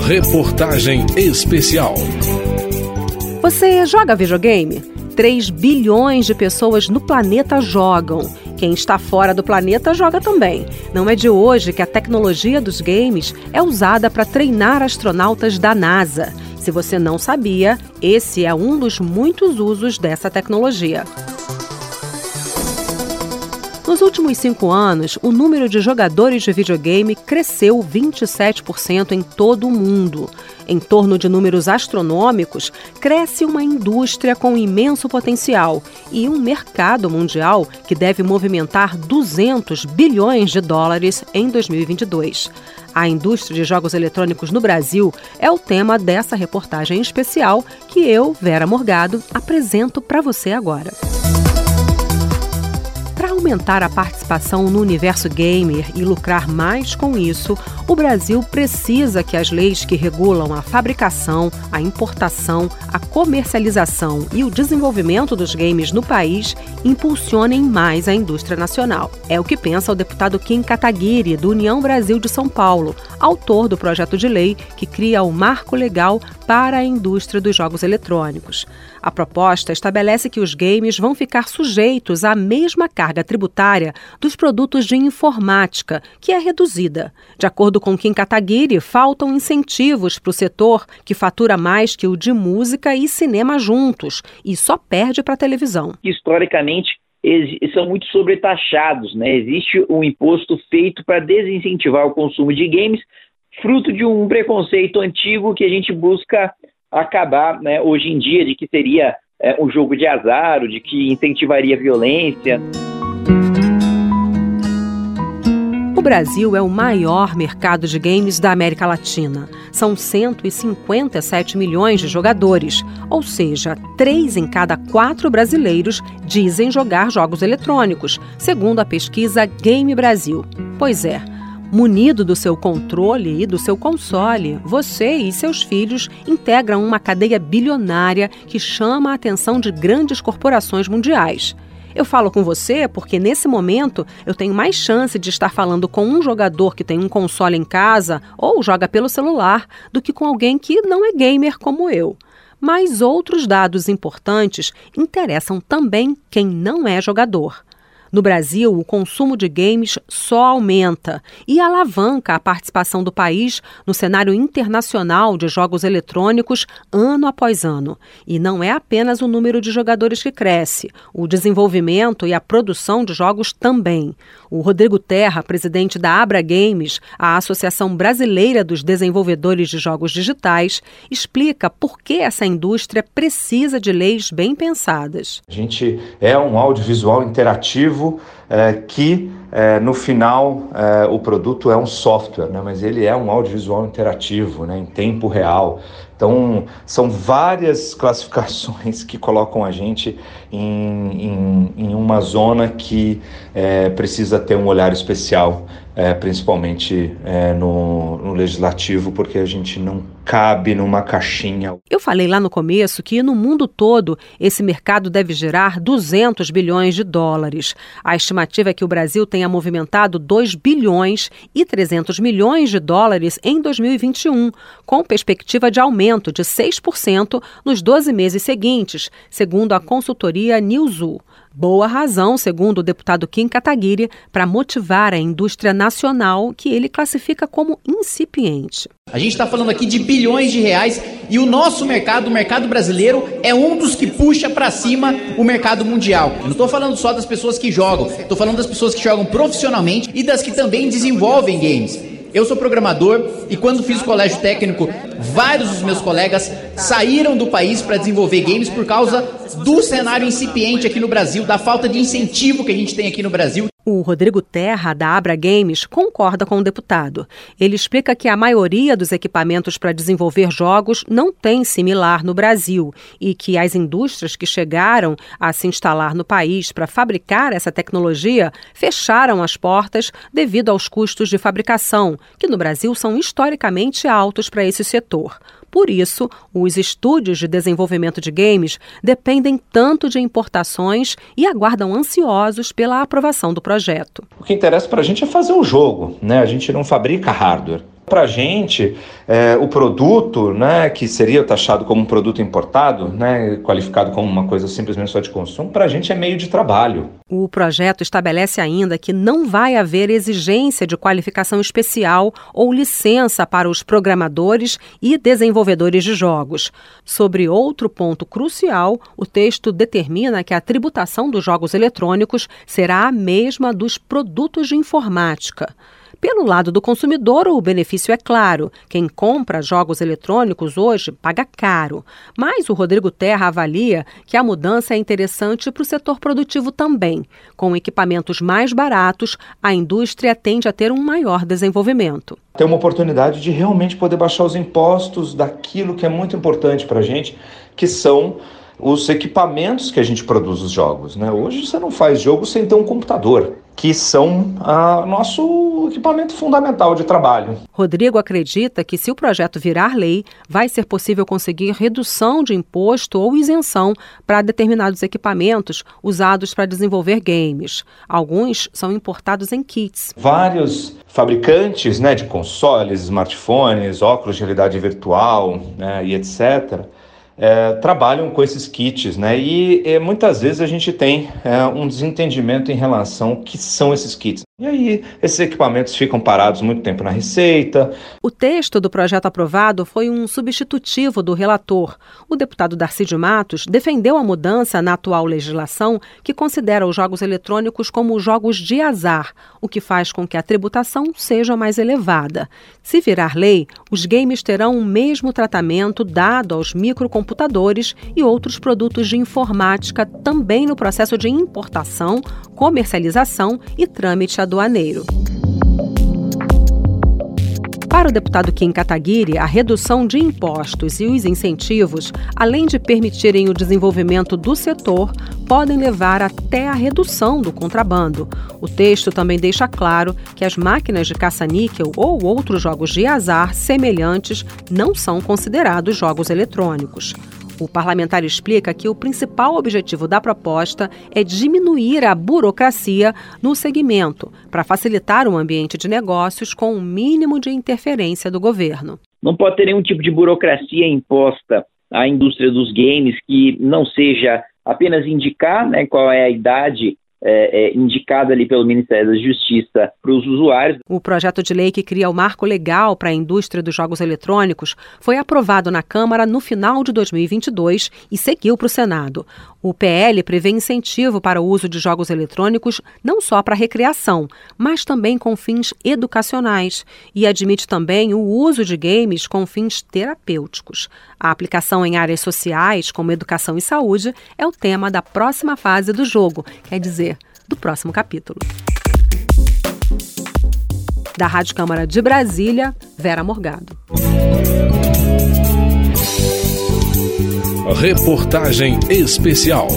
Reportagem especial. Você joga videogame? 3 bilhões de pessoas no planeta jogam. Quem está fora do planeta joga também. Não é de hoje que a tecnologia dos games é usada para treinar astronautas da NASA. Se você não sabia, esse é um dos muitos usos dessa tecnologia. Nos últimos cinco anos, o número de jogadores de videogame cresceu 27% em todo o mundo. Em torno de números astronômicos, cresce uma indústria com imenso potencial e um mercado mundial que deve movimentar 200 bilhões de dólares em 2022. A indústria de jogos eletrônicos no Brasil é o tema dessa reportagem especial que eu, Vera Morgado, apresento para você agora aumentar a participação no universo gamer e lucrar mais com isso, o Brasil precisa que as leis que regulam a fabricação, a importação, a comercialização e o desenvolvimento dos games no país impulsionem mais a indústria nacional. É o que pensa o deputado Kim Kataguiri, do União Brasil de São Paulo, autor do projeto de lei que cria o marco legal para a indústria dos jogos eletrônicos. A proposta estabelece que os games vão ficar sujeitos à mesma carga tributária dos produtos de informática, que é reduzida. De acordo com Kim Kataguiri, faltam incentivos para o setor que fatura mais que o de música e cinema juntos e só perde para a televisão. Historicamente, são muito sobretaxados, né? Existe um imposto feito para desincentivar o consumo de games, fruto de um preconceito antigo que a gente busca acabar né, hoje em dia, de que seria é, um jogo de azar, de que incentivaria violência. O Brasil é o maior mercado de games da América Latina. São 157 milhões de jogadores, ou seja, três em cada quatro brasileiros dizem jogar jogos eletrônicos, segundo a pesquisa Game Brasil. Pois é. Munido do seu controle e do seu console, você e seus filhos integram uma cadeia bilionária que chama a atenção de grandes corporações mundiais. Eu falo com você porque nesse momento eu tenho mais chance de estar falando com um jogador que tem um console em casa ou joga pelo celular do que com alguém que não é gamer como eu. Mas outros dados importantes interessam também quem não é jogador. No Brasil, o consumo de games só aumenta e alavanca a participação do país no cenário internacional de jogos eletrônicos ano após ano. E não é apenas o número de jogadores que cresce, o desenvolvimento e a produção de jogos também. O Rodrigo Terra, presidente da Abra Games, a Associação Brasileira dos Desenvolvedores de Jogos Digitais, explica por que essa indústria precisa de leis bem pensadas. A gente é um audiovisual interativo é, que é, no final é, o produto é um software, né, mas ele é um audiovisual interativo, né, em tempo real. Então, são várias classificações que colocam a gente em, em, em uma zona que é, precisa ter um olhar especial, é, principalmente é, no, no legislativo, porque a gente não cabe numa caixinha. Eu falei lá no começo que no mundo todo esse mercado deve gerar 200 bilhões de dólares. A estimativa é que o Brasil tenha movimentado 2 bilhões e 300 milhões de dólares em 2021, com perspectiva de aumento de 6% nos 12 meses seguintes, segundo a consultoria Newzoo. Boa razão, segundo o deputado Kim Kataguiri, para motivar a indústria nacional que ele classifica como incipiente. A gente está falando aqui de bilhões de reais e o nosso mercado, o mercado brasileiro, é um dos que puxa para cima o mercado mundial. Eu não estou falando só das pessoas que jogam, estou falando das pessoas que jogam profissionalmente e das que também desenvolvem games. Eu sou programador e quando fiz o colégio técnico, vários dos meus colegas saíram do país para desenvolver games por causa do cenário incipiente aqui no Brasil, da falta de incentivo que a gente tem aqui no Brasil. O Rodrigo Terra, da Abra Games, concorda com o deputado. Ele explica que a maioria dos equipamentos para desenvolver jogos não tem similar no Brasil e que as indústrias que chegaram a se instalar no país para fabricar essa tecnologia fecharam as portas devido aos custos de fabricação, que no Brasil são historicamente altos para esse setor. Por isso, os estúdios de desenvolvimento de games dependem tanto de importações e aguardam ansiosos pela aprovação do projeto. O que interessa para a gente é fazer o jogo, né? A gente não fabrica hardware. Para a gente, é, o produto, né, que seria taxado como um produto importado, né, qualificado como uma coisa simplesmente só de consumo, para a gente é meio de trabalho. O projeto estabelece ainda que não vai haver exigência de qualificação especial ou licença para os programadores e desenvolvedores de jogos. Sobre outro ponto crucial, o texto determina que a tributação dos jogos eletrônicos será a mesma dos produtos de informática. Pelo lado do consumidor, o benefício é claro. Quem compra jogos eletrônicos hoje paga caro. Mas o Rodrigo Terra avalia que a mudança é interessante para o setor produtivo também. Com equipamentos mais baratos, a indústria tende a ter um maior desenvolvimento. Tem uma oportunidade de realmente poder baixar os impostos daquilo que é muito importante para a gente, que são os equipamentos que a gente produz os jogos. Né? Hoje você não faz jogo sem ter um computador, que são a nosso equipamento fundamental de trabalho. Rodrigo acredita que se o projeto virar lei, vai ser possível conseguir redução de imposto ou isenção para determinados equipamentos usados para desenvolver games. Alguns são importados em kits. Vários fabricantes né, de consoles, smartphones, óculos de realidade virtual né, e etc é, trabalham com esses kits, né? E é, muitas vezes a gente tem é, um desentendimento em relação ao que são esses kits. E aí, esses equipamentos ficam parados muito tempo na receita. O texto do projeto aprovado foi um substitutivo do relator. O deputado Darcy de Matos defendeu a mudança na atual legislação que considera os jogos eletrônicos como jogos de azar, o que faz com que a tributação seja mais elevada. Se virar lei, os games terão o mesmo tratamento dado aos microcomputadores e outros produtos de informática também no processo de importação, comercialização e trâmite aduaneiro. Para o deputado Kim Kataguiri, a redução de impostos e os incentivos, além de permitirem o desenvolvimento do setor, podem levar até a redução do contrabando. O texto também deixa claro que as máquinas de caça-níquel ou outros jogos de azar semelhantes não são considerados jogos eletrônicos. O parlamentar explica que o principal objetivo da proposta é diminuir a burocracia no segmento, para facilitar o ambiente de negócios com o um mínimo de interferência do governo. Não pode ter nenhum tipo de burocracia imposta à indústria dos games que não seja apenas indicar né, qual é a idade é, é, indicada ali pelo Ministério da Justiça para os usuários. O projeto de lei que cria o marco legal para a indústria dos jogos eletrônicos foi aprovado na Câmara no final de 2022 e seguiu para o Senado. O PL prevê incentivo para o uso de jogos eletrônicos não só para recreação, mas também com fins educacionais e admite também o uso de games com fins terapêuticos. A aplicação em áreas sociais, como educação e saúde, é o tema da próxima fase do jogo, quer dizer, do próximo capítulo. Da Rádio Câmara de Brasília, Vera Morgado. Reportagem especial.